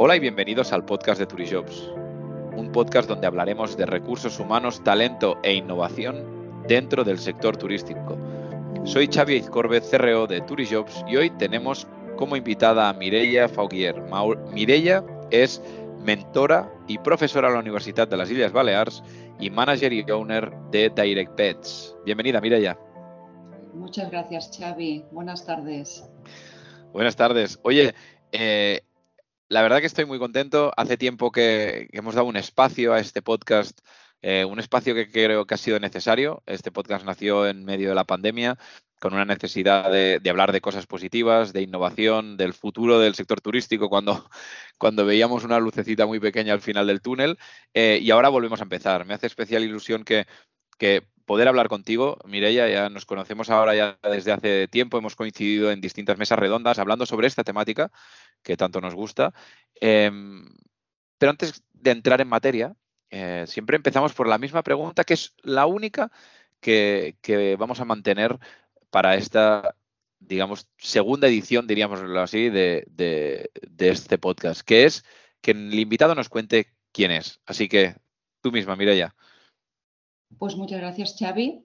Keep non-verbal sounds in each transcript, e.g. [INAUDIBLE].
Hola y bienvenidos al podcast de Turijobs, un podcast donde hablaremos de recursos humanos, talento e innovación dentro del sector turístico. Soy Xavi Corbet, CRO de Turijobs y hoy tenemos como invitada a Mireia Faugier. Mireia es mentora y profesora en la Universidad de las Islas Baleares y manager y owner de Direct Pets. Bienvenida, Mireia. Muchas gracias, Xavi. Buenas tardes. Buenas tardes. Oye, eh, la verdad que estoy muy contento. Hace tiempo que, hemos dado un espacio a este podcast, eh, un espacio que creo que ha sido necesario. Este podcast nació en medio de la pandemia con una necesidad de, hablar de cosas positivas, de innovación, del futuro del sector turístico, cuando, [LAUGHS] cuando veíamos una lucecita muy pequeña al final del túnel. Eh, y ahora volvemos a empezar. Me hace especial ilusión que, que poder hablar contigo. Mireia, ya nos conocemos ahora ya desde hace tiempo, hemos coincidido en distintas mesas redondas hablando sobre esta temática que tanto nos gusta. Em, pero antes de entrar en materia, eh, siempre empezamos por la misma pregunta, que es la única que, vamos a mantener para esta, digamos, segunda edición, diríamos así, de, de este podcast, que es que el invitado nos cuente quién es. Así que tú misma, Mireia. Pues muchas gracias, Xavi.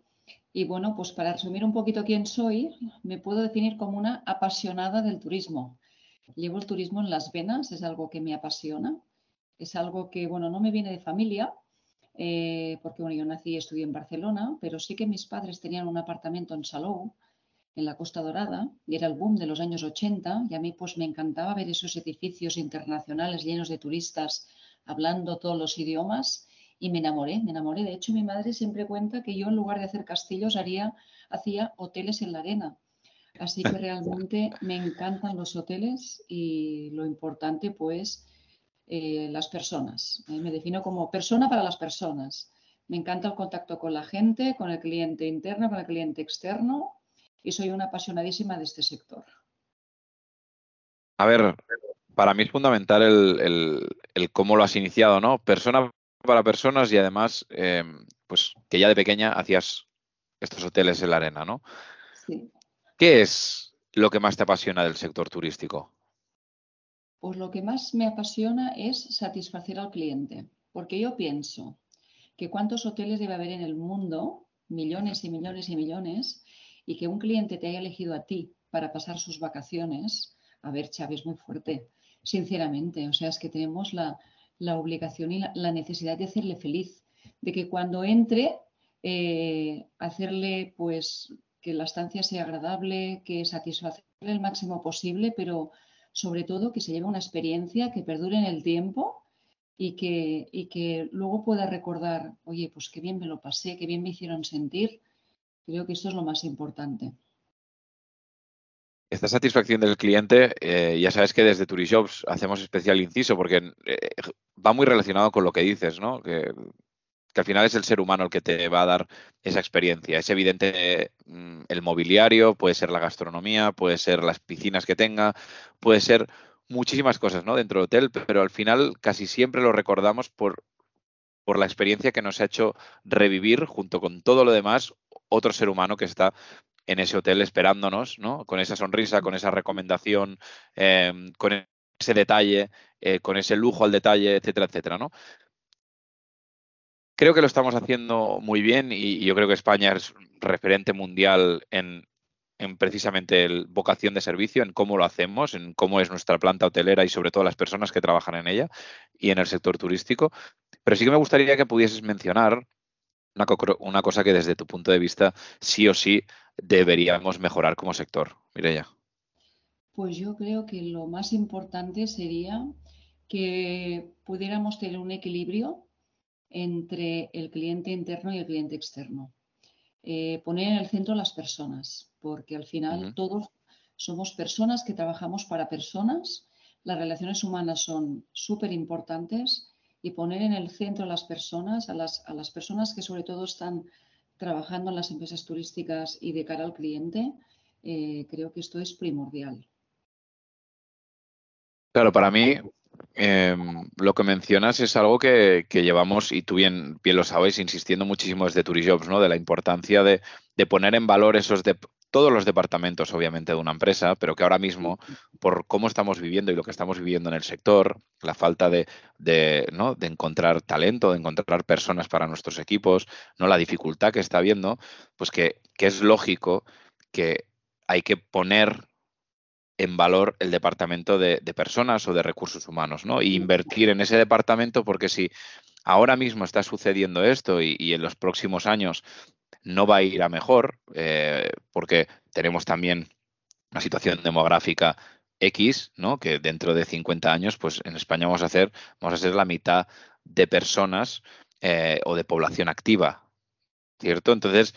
Y bueno, pues para resumir un poquito quién soy, me puedo definir como una apasionada del turismo. Llevo el turismo en las venas, es algo que me apasiona. Es algo que, bueno, no me viene de familia, eh, porque bueno, yo nací y estudié en Barcelona, pero sí que mis padres tenían un apartamento en Salou, en la Costa Dorada, y era el boom de los años 80, y a mí pues me encantaba ver esos edificios internacionales llenos de turistas, hablando todos los idiomas, y me enamoré, me enamoré. De hecho, mi madre siempre cuenta que yo en lugar de hacer castillos haría, hacía hoteles en la arena. Así que realmente me encantan los hoteles y lo importante pues eh, las personas. Eh, me defino como persona para las personas. Me encanta el contacto con la gente, con el cliente interno, con el cliente externo y soy una apasionadísima de este sector. A ver, para mí es fundamental el, el cómo lo has iniciado, ¿no? Persona para personas y además, em, pues que ya de pequeña hacías estos hoteles en la arena, ¿no? Sí. ¿Qué es lo que más te apasiona del sector turístico? Pues lo que más me apasiona es satisfacer al cliente, porque yo pienso que cuántos hoteles debe haber en el mundo, millones y millones y millones, y que un cliente te haya elegido a ti para pasar sus vacaciones, a ver, es muy fuerte, sinceramente. O sea, es que tenemos la, la obligación y la, necesidad de hacerle feliz, de que cuando entre, eh, hacerle pues que la estancia sea agradable, que satisfacerle el máximo posible, pero sobre todo que se lleve una experiencia que perdure en el tiempo y que, y que luego pueda recordar, oye, pues qué bien me lo pasé, qué bien me hicieron sentir. Creo que esto es lo más importante. Esta satisfacción del cliente, eh, ya sabes que desde Turijobs hacemos especial inciso porque eh, va muy relacionado con lo que dices, ¿no? Al final es el ser humano el que te va a dar esa experiencia. Es evidente mm, el mobiliario, puede ser la gastronomía, puede ser las piscinas que tenga, puede ser muchísimas cosas, ¿no? Dentro del hotel, pero al final casi siempre lo recordamos por, por la experiencia que nos ha hecho revivir junto con todo lo demás otro ser humano que está en ese hotel esperándonos, ¿no? Con esa sonrisa, con esa recomendación, em, con ese detalle, eh, con ese lujo al detalle, etcétera, etcétera, ¿no? Creo que lo estamos haciendo muy bien y, yo creo que España es referente mundial en, precisamente el vocación de servicio, en cómo lo hacemos, en cómo es nuestra planta hotelera y sobre todo las personas que trabajan en ella y en el sector turístico. Pero sí que me gustaría que pudieses mencionar una, cosa que desde tu punto de vista sí o sí deberíamos mejorar como sector. Mireya. Pues yo creo que lo más importante sería que pudiéramos tener un equilibrio entre el cliente interno y el cliente externo. Eh, poner en el centro las personas, porque al final todos somos personas que trabajamos para personas, las relaciones humanas son súper importantes y poner en el centro a las personas, a las, a las personas que sobre todo están trabajando en las empresas turísticas y de cara al cliente, eh, creo que esto es primordial. Claro, para mí em, lo que mencionas es algo que, llevamos, y tú bien, bien lo sabes, insistiendo muchísimo desde Turijobs, ¿no? De la importancia de, poner en valor esos todos los departamentos, obviamente, de una empresa, pero que ahora mismo, por cómo estamos viviendo y lo que estamos viviendo en el sector, la falta de, de, ¿no? de encontrar talento, de encontrar personas para nuestros equipos, no la dificultad que está habiendo, pues que, que es lógico que hay que poner en valor el departamento de, personas o de recursos humanos, ¿no? Y invertir en ese departamento porque si ahora mismo está sucediendo esto y, en los próximos años no va a ir a mejor, eh, porque tenemos también una situación demográfica X, ¿no? Que dentro de 50 años, pues en España vamos a hacer, vamos a ser la mitad de personas eh, o de población activa, ¿cierto? Entonces,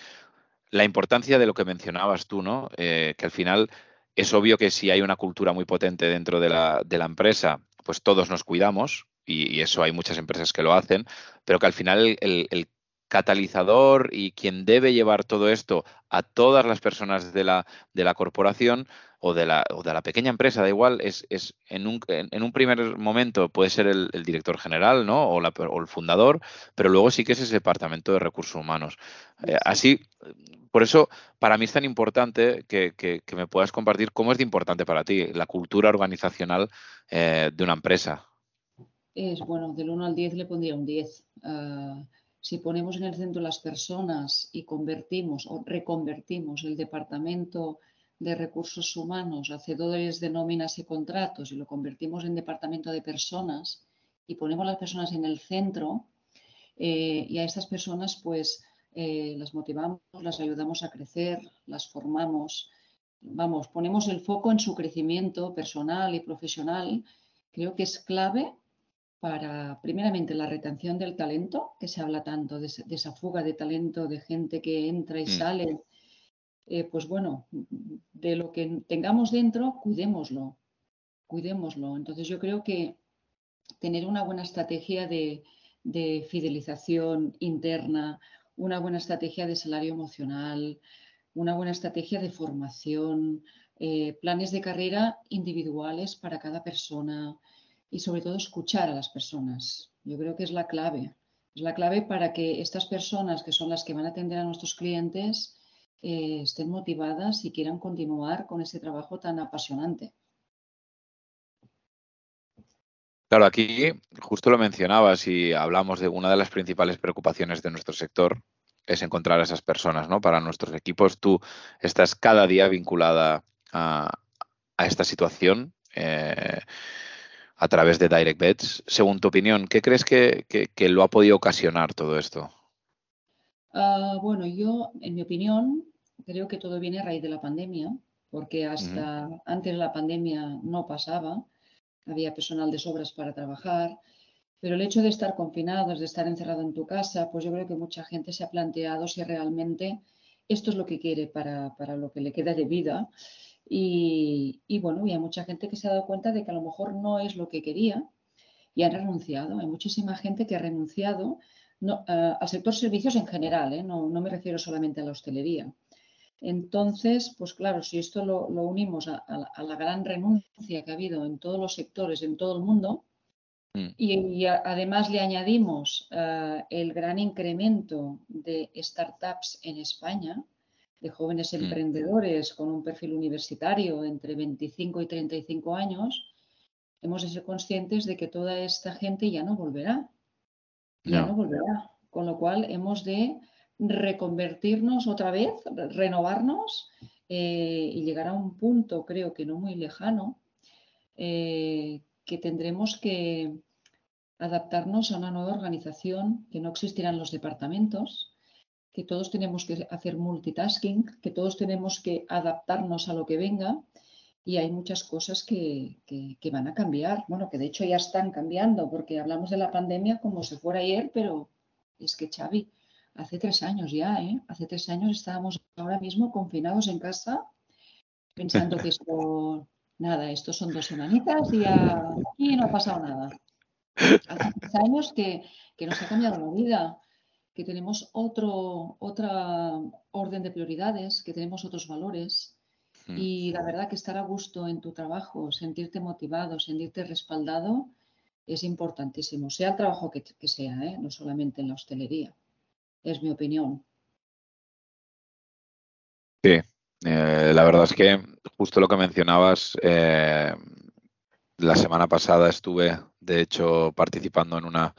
la importancia de lo que mencionabas tú, ¿no? Eh, que al final es obvio que si hay una cultura muy potente dentro de la, empresa, pues todos nos cuidamos, y, eso hay muchas empresas que lo hacen, pero que al final el, catalizador y quien debe llevar todo esto a todas las personas de la, de la corporación o de la, o de la pequeña empresa, da igual, es, es en, un, en, un, primer momento puede ser el, director general ¿no? o, la, o, el fundador, pero luego sí que es ese departamento de recursos humanos. Eh, así, por eso, para mí es tan importante que, me puedas compartir cómo es de importante para ti la cultura organizacional eh, de una empresa. Es bueno, del 1 al 10 le pondría un 10. Ah, si ponemos en el centro las personas y convertimos o reconvertimos el departamento de recursos humanos, hacedores de nóminas y contratos, y lo convertimos en departamento de personas y ponemos las personas en el centro, eh, y a estas personas pues eh, las motivamos, las ayudamos a crecer, las formamos, vamos, ponemos el foco en su crecimiento personal y profesional, creo que es clave para, primeramente, la retención del talento, que se habla tanto de, esa fuga de talento, de gente que entra y mm. sale. Eh, pues bueno, de lo que tengamos dentro, cuidémoslo, cuidémoslo. Entonces yo creo que tener una buena estrategia de, de fidelización interna, una buena estrategia de salario emocional, una buena estrategia de formación, eh, planes de carrera individuales para cada persona y sobre todo escuchar a las personas. Yo creo que es la clave. Es la clave para que estas personas, que son las que van a atender a nuestros clientes, eh, estén motivadas y quieran continuar con ese trabajo tan apasionante. Claro, aquí justo lo mencionabas y hablamos de una de las principales preocupaciones de nuestro sector es encontrar a esas personas, ¿no? Para nuestros equipos, tú estás cada día vinculada a, esta situación eh, a través de Direct Bets. Según tu opinión, ¿qué crees que, lo ha podido ocasionar todo esto? Ah, bueno, yo, en mi opinión, creo que todo viene a raíz de la pandemia, porque hasta antes de la pandemia no pasaba había personal de sobras para trabajar, pero el hecho de estar confinados, de estar encerrado en tu casa, pues yo creo que mucha gente se ha planteado si realmente esto es lo que quiere para, lo que le queda de vida. Y, bueno, y hay mucha gente que se ha dado cuenta de que a lo mejor no es lo que quería y han renunciado. Hay muchísima gente que ha renunciado al sector servicios en general, ¿eh? no, me refiero solamente a la hostelería. Entonces, pues claro, si esto lo, unimos a, la, gran renuncia que ha habido en todos los sectores, en todo el mundo, mm. y, además le añadimos eh, el gran incremento de startups en España, de jóvenes mm. emprendedores con un perfil universitario entre 25 y 35 años, hemos de ser conscientes de que toda esta gente ya no volverá. Ya no volverá. Con lo cual hemos de reconvertirnos otra vez, renovarnos eh, y llegar a un punto, creo que no muy lejano, eh, que tendremos que adaptarnos a una nueva organización, que no existirán los departamentos, que todos tenemos que hacer multitasking, que todos tenemos que adaptarnos a lo que venga y hay muchas cosas que, que, van a cambiar. Bueno, que de hecho ya están cambiando, porque hablamos de la pandemia como si fuera ayer, pero es que Xavi, hace tres años ya, ¿eh? Hace tres años estábamos ahora mismo confinados en casa pensando que esto, [LAUGHS] nada, esto son dos semanitas y aquí no ha pasado nada. Hace tres años que, que nos ha cambiado la vida, que tenemos otro, otra orden de prioridades, que tenemos otros valores. Hmm. Y la verdad que estar a gusto en tu trabajo, sentirte motivado, sentirte respaldado, es importantísimo, sea el trabajo que, que sea, ¿eh? no solamente en la hostelería es mi opinión. Sí, Eh, la verdad es que justo lo que mencionabas, eh, la semana pasada estuve, de hecho, participando en una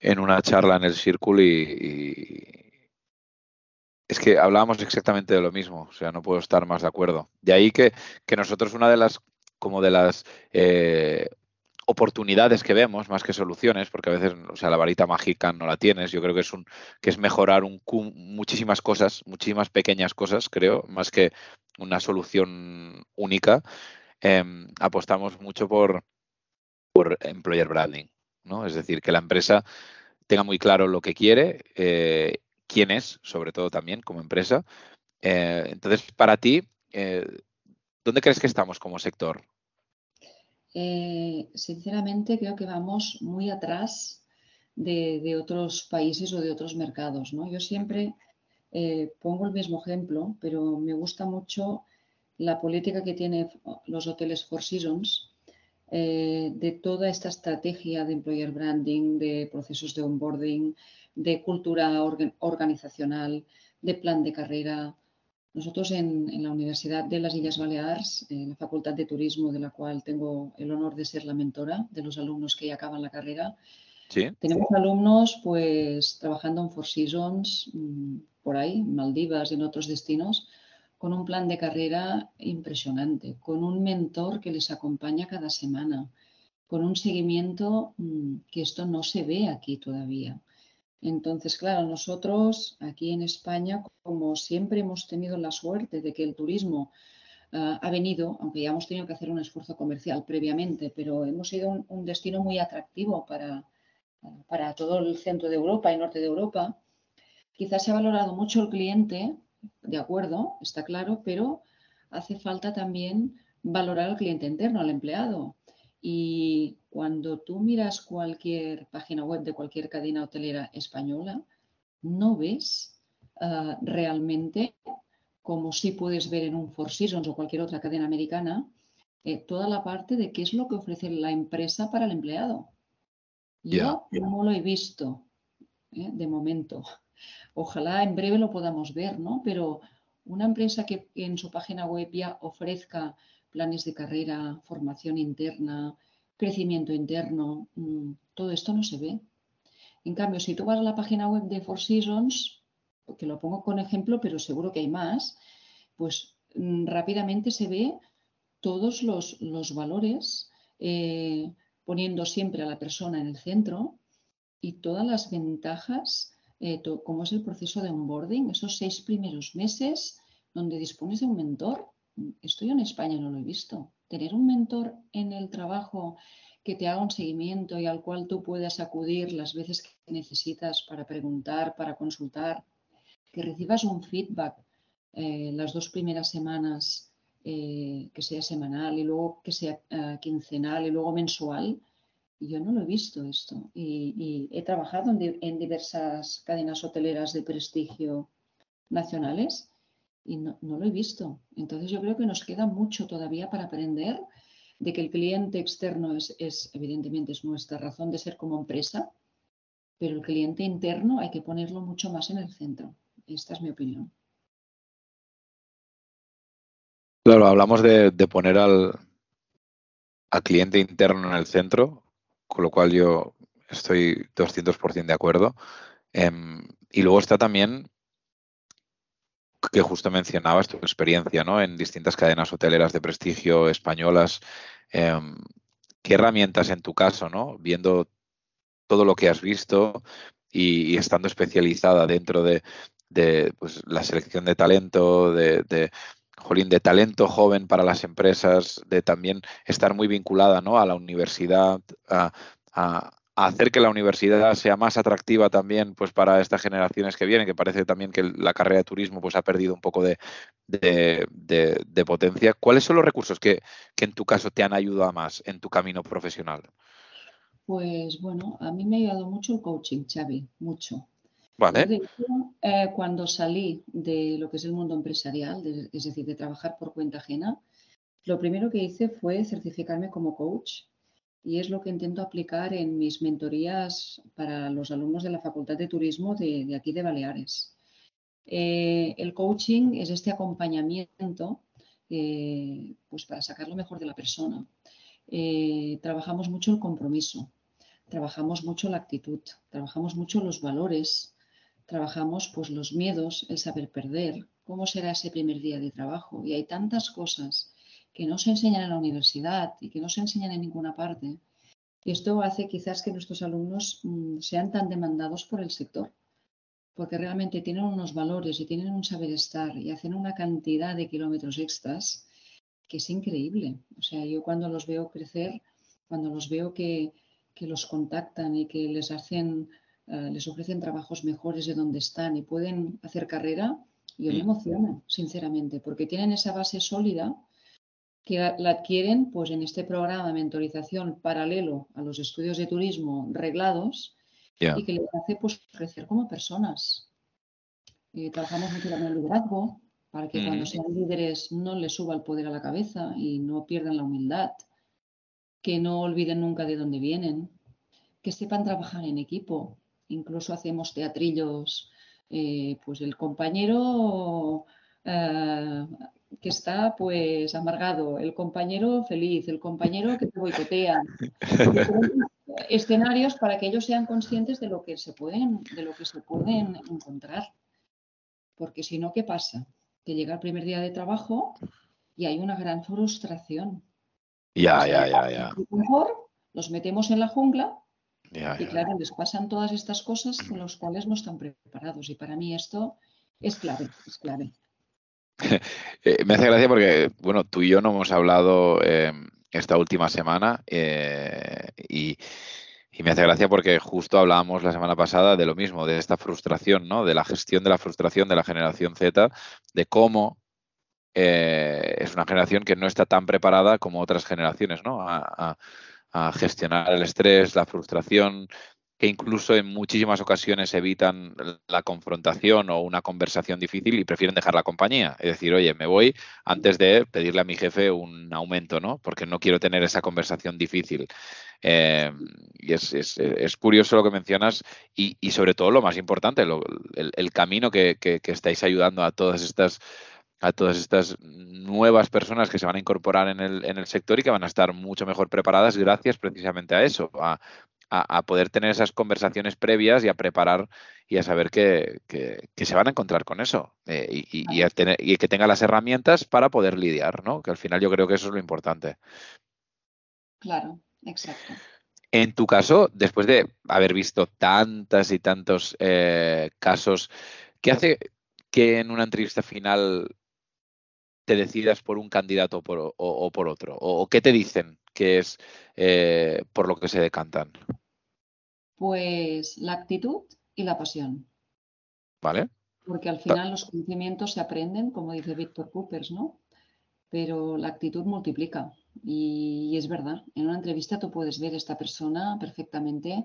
en una charla en el Círculo y, es que hablábamos exactamente de lo mismo, o sea, no puedo estar más de acuerdo. De ahí que, que nosotros una de las como de las eh, oportunidades que vemos más que soluciones, porque a veces, o sea, la varita mágica no la tienes. Yo creo que es un que es mejorar un, muchísimas cosas, muchísimas pequeñas cosas, creo, más que una solución única. Em, apostamos mucho por, por employer branding, ¿no? Es decir, que la empresa tenga muy claro lo que quiere, eh, quién es, sobre todo también como empresa. Eh, entonces, para ti, eh, ¿dónde crees que estamos como sector? Sinceramente creo que vamos muy atrás de, otros países o de otros mercados. ¿no? Yo siempre pongo el mismo ejemplo, pero me gusta mucho la política que tienen los hoteles Four Seasons eh, de toda esta estrategia de employer branding, de procesos de onboarding, de cultura organizacional, de plan de carrera, nosotros en, la Universidad de las Islas Baleares, en la Facultad de Turismo, de la cual tengo el honor de ser la mentora de los alumnos que ya acaban la carrera, tenemos alumnos pues trabajando en Four Seasons, mm, por ahí, Maldivas y en otros destinos, con un plan de carrera impresionante, con un mentor que les acompaña cada semana, con un seguimiento mm, que esto no se ve aquí todavía. Entonces, claro, nosotros aquí en España, como siempre hemos tenido la suerte de que el turismo ah, ha venido, aunque ya hemos tenido que hacer un esfuerzo comercial previamente, pero hemos sido un, destino muy atractivo para, para todo el centro de Europa y norte de Europa. Quizás se ha valorado mucho el cliente, de acuerdo, está claro, pero hace falta también valorar al cliente interno, al empleado. Y cuando tú miras cualquier página web de cualquier cadena hotelera española, no ves ah, realmente, como si puedes ver en un Four Seasons o cualquier otra cadena americana, eh, toda la parte de qué es lo que ofrece la empresa para el empleado. Yo no lo he visto eh, de momento. Ojalá en breve lo podamos ver, ¿no? Pero una empresa que en su página web ya ofrezca planes de carrera, formación interna, crecimiento interno, mm, todo esto no se ve. En cambio, si tú vas a la página web de Four Seasons, que lo pongo con ejemplo, pero seguro que hay más, pues mm, rápidamente se ve todos los, valores, eh, poniendo siempre a la persona en el centro y todas las ventajas, eh, como es el proceso de onboarding, esos seis primeros meses donde dispones de un mentor esto yo en España no lo he visto. Tener un mentor en el trabajo que te haga un seguimiento y al cual tú puedas acudir las veces que necesitas para preguntar, para consultar, que recibas un feedback eh, las dos primeras semanas, eh, que sea semanal y luego que sea eh, quincenal y luego mensual. Yo no lo he visto esto y, he trabajado en diversas cadenas hoteleras de prestigio nacionales y no, lo he visto. Entonces yo creo que nos queda mucho todavía para aprender de que el cliente externo es, evidentemente es nuestra razón de ser como empresa, pero el cliente interno hay que ponerlo mucho más en el centro. Esta es mi opinión. Claro, hablamos de, poner al, al cliente interno en el centro, con lo cual yo estoy 200% de acuerdo. Em, y luego está también que justo mencionabas tu experiencia ¿no? en distintas cadenas hoteleras de prestigio españolas. Em, ¿Qué herramientas en tu caso, ¿no? viendo todo lo que has visto y, estando especializada dentro de, pues, la selección de talento, de, de, de talento joven para las empresas, de también estar muy vinculada ¿no? a la universidad, a, hacer que la universidad sea más atractiva también pues para estas generaciones que vienen, que parece también que la carrera de turismo pues ha perdido un poco de, potencia. ¿Cuáles son los recursos que, en tu caso te han ayudado más en tu camino profesional? Pues bueno, a mí me ha ayudado mucho el coaching, Xavi, mucho. Vale. Eh, cuando salí de lo que es el mundo empresarial, es decir, de trabajar por cuenta ajena, lo primero que hice fue certificarme como coach y es lo que intento aplicar en mis mentorías para los alumnos de la Facultad de Turismo de, aquí de Baleares. Eh, el coaching es este acompañamiento eh, pues para sacar lo mejor de la persona. trabajamos mucho el compromiso, trabajamos mucho la actitud, trabajamos mucho los valores, trabajamos pues los miedos, el saber perder, cómo será ese primer día de trabajo. Y hay tantas cosas que no se enseñan en la universidad y que no se enseñan en ninguna parte. Y esto hace quizás que nuestros alumnos mm, sean tan demandados por el sector, porque realmente tienen unos valores y tienen un saber estar y hacen una cantidad de kilómetros extras que es increíble. O sea, yo cuando los veo crecer, cuando los veo que, que los contactan y que les hacen, eh, les ofrecen trabajos mejores de donde están y pueden hacer carrera, yo me mm. emociono, sinceramente, porque tienen esa base sólida que la adquieren pues, en este programa de mentorización paralelo a los estudios de turismo reglados y que les hace pues, crecer como personas. Eh, trabajamos mucho en el liderazgo para que cuando sean líderes no les suba el poder a la cabeza y no pierdan la humildad, que no olviden nunca de dónde vienen, que sepan trabajar en equipo. Incluso hacemos teatrillos, eh, pues el compañero eh, que está pues amargado, el compañero feliz, el compañero que te boicotea. [LAUGHS] escenarios para que ellos sean conscientes de lo que se pueden, de lo que se pueden encontrar. Porque si no, ¿qué pasa? Que llega el primer día de trabajo y hay una gran frustración. Ya, ya, ya, ya. Mejor los metemos en la jungla y claro, les pasan todas estas cosas con los cuales no están preparados. Y para mí esto es clave, es clave. [LAUGHS] Eh, me hace gracia porque, bueno, tú y yo no hemos hablado em, esta última semana eh, y, me hace gracia porque justo hablábamos la semana pasada de lo mismo, de esta frustración, ¿no? De la gestión de la frustración de la generación Z, de cómo eh, es una generación que no está tan preparada como otras generaciones, ¿no? a gestionar el estrés, la frustración, que incluso en muchísimas ocasiones evitan la confrontación o una conversación difícil y prefieren dejar la compañía. Es decir, oye, me voy antes de pedirle a mi jefe un aumento, ¿no? Porque no quiero tener esa conversación difícil. Eh, y es, curioso lo que mencionas y, sobre todo lo más importante, el, camino que, estáis ayudando a todas estas a todas estas nuevas personas que se van a incorporar en el, en el, sector y que van a estar mucho mejor preparadas gracias precisamente a eso, a, a, poder tener esas conversaciones previas y a preparar y a saber que, se van a encontrar con eso eh, y, tener, y, que tenga las herramientas para poder lidiar, ¿no? Que al final yo creo que eso es lo importante. Claro, exacto. En tu caso, después de haber visto tantas y tantos eh, casos, ¿qué hace que en una entrevista final te decidas por un candidato o, por otro? ¿O, qué te dicen que es eh, por lo que se decantan? Pues la actitud y la pasión. Vale. Porque al final los conocimientos se aprenden, como dice Víctor Coopers, ¿no? Pero la actitud multiplica. Y, es verdad, en una entrevista tú puedes ver a esta persona perfectamente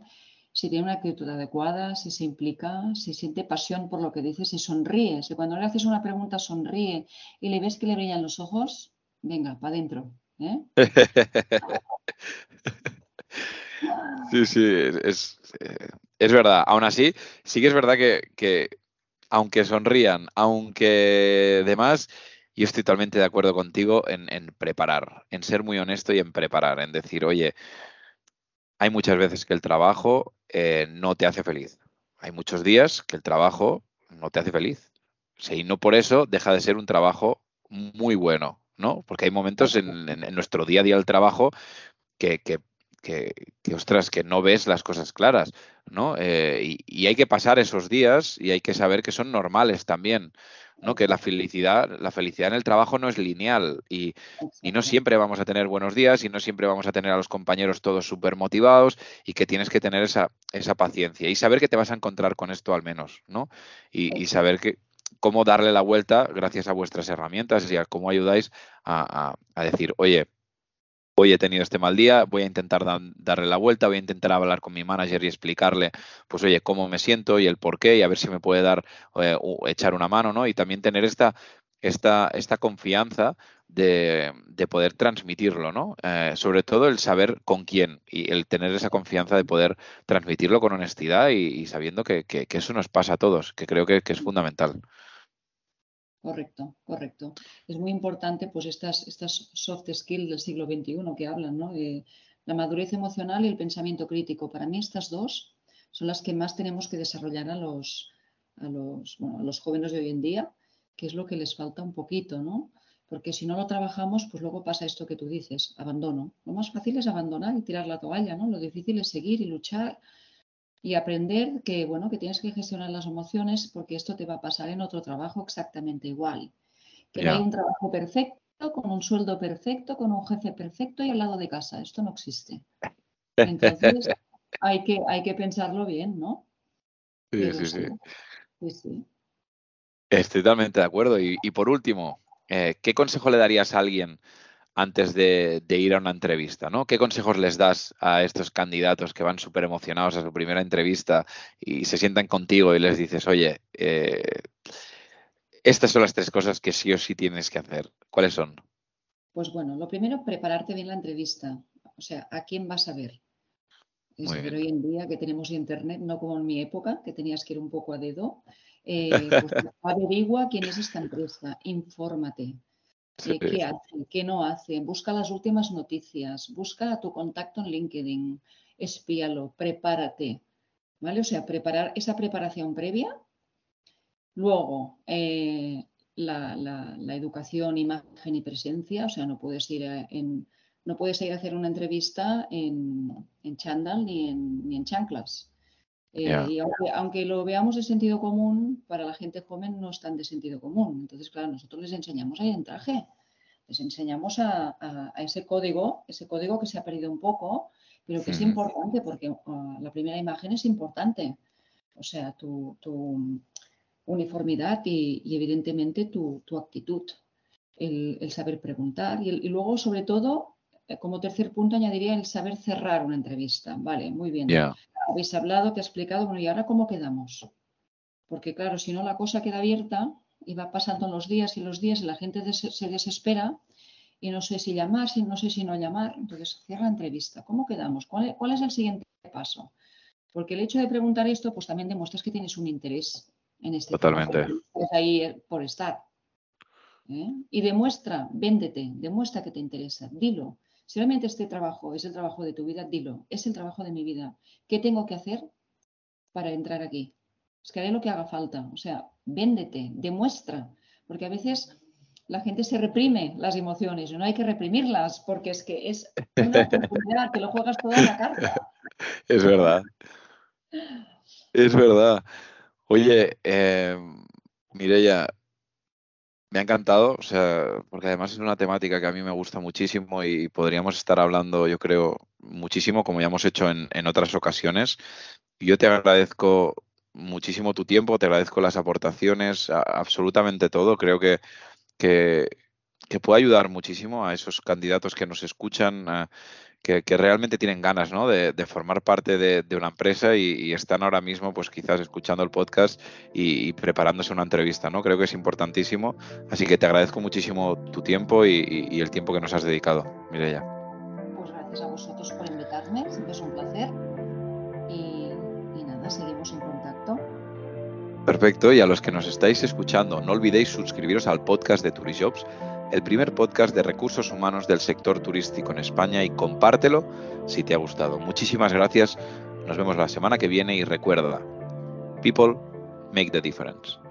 si tiene una actitud adecuada, si se implica, si siente pasión por lo que dice, si sonríe. Si cuando le haces una pregunta sonríe y le ves que le brillan los ojos, venga, para adentro. ¿eh? [LAUGHS] Sí, sí, es, es, verdad. Aún así, sí que es verdad que, aunque sonrían, aunque demás, yo estoy totalmente de acuerdo contigo en, preparar, en ser muy honesto y en preparar, en decir, oye, hay muchas veces que el trabajo eh, no te hace feliz. Hay muchos días que el trabajo no te hace feliz. y no por eso deja de ser un trabajo muy bueno, ¿no? Porque hay momentos en, nuestro día a día del trabajo que, que que, ostras, que no ves las cosas claras, ¿no? Eh, y, hay que pasar esos días y hay que saber que son normales también, ¿no? Que la felicidad, la felicidad en el trabajo no es lineal y, no siempre vamos a tener buenos días y no siempre vamos a tener a los compañeros todos súper motivados y que tienes que tener esa, esa paciencia y saber que te vas a encontrar con esto al menos, ¿no? Y, saber que cómo darle la vuelta gracias a vuestras herramientas y a cómo ayudáis a decir, oye, hoy he tenido este mal día, voy a intentar darle la vuelta, voy a intentar hablar con mi manager y explicarle, pues oye, cómo me siento y el por qué y a ver si me puede dar, eh, echar una mano, ¿no? Y también tener esta, esta, esta confianza de, poder transmitirlo, ¿no? Eh, sobre todo el saber con quién y el tener esa confianza de poder transmitirlo con honestidad y, sabiendo que, eso nos pasa a todos, que creo que, es fundamental. Correcto, correcto. Es muy importante pues estas, estas soft skills del siglo XXI que hablan, ¿no? la madurez emocional y el pensamiento crítico. Para mí estas dos son las que más tenemos que desarrollar a los, a los, a los jóvenes de hoy en día, que es lo que les falta un poquito, ¿no? Porque si no lo trabajamos, pues luego pasa esto que tú dices, abandono. Lo más fácil es abandonar y tirar la toalla, ¿no? Lo difícil es seguir y luchar y aprender que, bueno, que tienes que gestionar las emociones porque esto te va a pasar en otro trabajo exactamente igual. Que no hay un trabajo perfecto, con un sueldo perfecto, con un jefe perfecto y al lado de casa. Esto no existe. Entonces, [LAUGHS] hay que, hay que pensarlo bien, ¿no? Sí, sí, sí. Estoy totalmente de acuerdo. Y, por último, eh, ¿qué consejo le darías a alguien antes de, ir a una entrevista? ¿no? ¿Qué consejos les das a estos candidatos que van súper emocionados a su primera entrevista y se sientan contigo y les dices, oye, eh, estas son las tres cosas que sí o sí tienes que hacer? ¿Cuáles son? Pues bueno, lo primero, prepararte bien la entrevista. O sea, ¿a quién vas a ver? Es decir, hoy en día que tenemos internet, no como en mi época, que tenías que ir un poco a dedo, [LAUGHS] eh, pues averigua quién es esta empresa, infórmate. Eh, ¿Qué hace? ¿Qué no hace? Busca las últimas noticias, busca a tu contacto en LinkedIn, espíalo, prepárate. ¿Vale? O sea, preparar esa preparación previa. Luego, eh, la, la, educación, imagen y presencia, o sea, no puedes ir en, no puedes ir a hacer una entrevista en, en chándal ni en, ni en chanclas. Eh, y aunque, lo veamos de sentido común, para la gente joven no es tan de sentido común. Entonces, claro, nosotros les enseñamos a ir en traje, les enseñamos a, ese código, ese código que se ha perdido un poco, pero que es importante porque uh, la primera imagen es importante. O sea, tu, uniformidad y, evidentemente tu, actitud, el, saber preguntar y, luego, sobre todo, eh, como tercer punto añadiría el saber cerrar una entrevista. Vale, muy bien. Habéis hablado, te he explicado, bueno, ¿y ahora cómo quedamos? Porque claro, si no la cosa queda abierta y va pasando los días y los días y la gente se desespera y no sé si llamar, si, no sé si no llamar, entonces cierra la entrevista. ¿Cómo quedamos? ¿Cuál, es el siguiente paso? Porque el hecho de preguntar esto, pues también demuestras que tienes un interés en este Totalmente. ahí eh, por estar. ¿eh? Y demuestra, véndete, demuestra que te interesa, dilo. Si realmente este trabajo es el trabajo de tu vida, dilo, es el trabajo de mi vida. ¿Qué tengo que hacer para entrar aquí? Es que haré lo que haga falta. O sea, véndete, demuestra. Porque a veces la gente se reprime las emociones y no hay que reprimirlas porque es que es una oportunidad, que lo juegas toda la carta. [LAUGHS] Es verdad. Es verdad. Oye, eh, Mireya, me ha encantado, o sea, porque además es una temática que a mí me gusta muchísimo y podríamos estar hablando, yo creo, muchísimo, como ya hemos hecho en, otras ocasiones. Yo te agradezco muchísimo tu tiempo, te agradezco las aportaciones, absolutamente todo. Creo que, que, que, puede ayudar muchísimo a esos candidatos que nos escuchan, que, realmente tienen ganas ¿no? de, formar parte de, una empresa y, están ahora mismo pues quizás escuchando el podcast y, preparándose una entrevista. ¿no? Creo que es importantísimo. Así que te agradezco muchísimo tu tiempo y, el tiempo que nos has dedicado, Mireya. Pues gracias a vosotros por invitarme, siempre es un placer. Y, nada, seguimos en contacto. Perfecto, y a los que nos estáis escuchando, no olvidéis suscribiros al podcast de Turishops el primer podcast de recursos humanos del sector turístico en España y compártelo si te ha gustado. Muchísimas gracias, nos vemos la semana que viene y recuerda, people make the difference.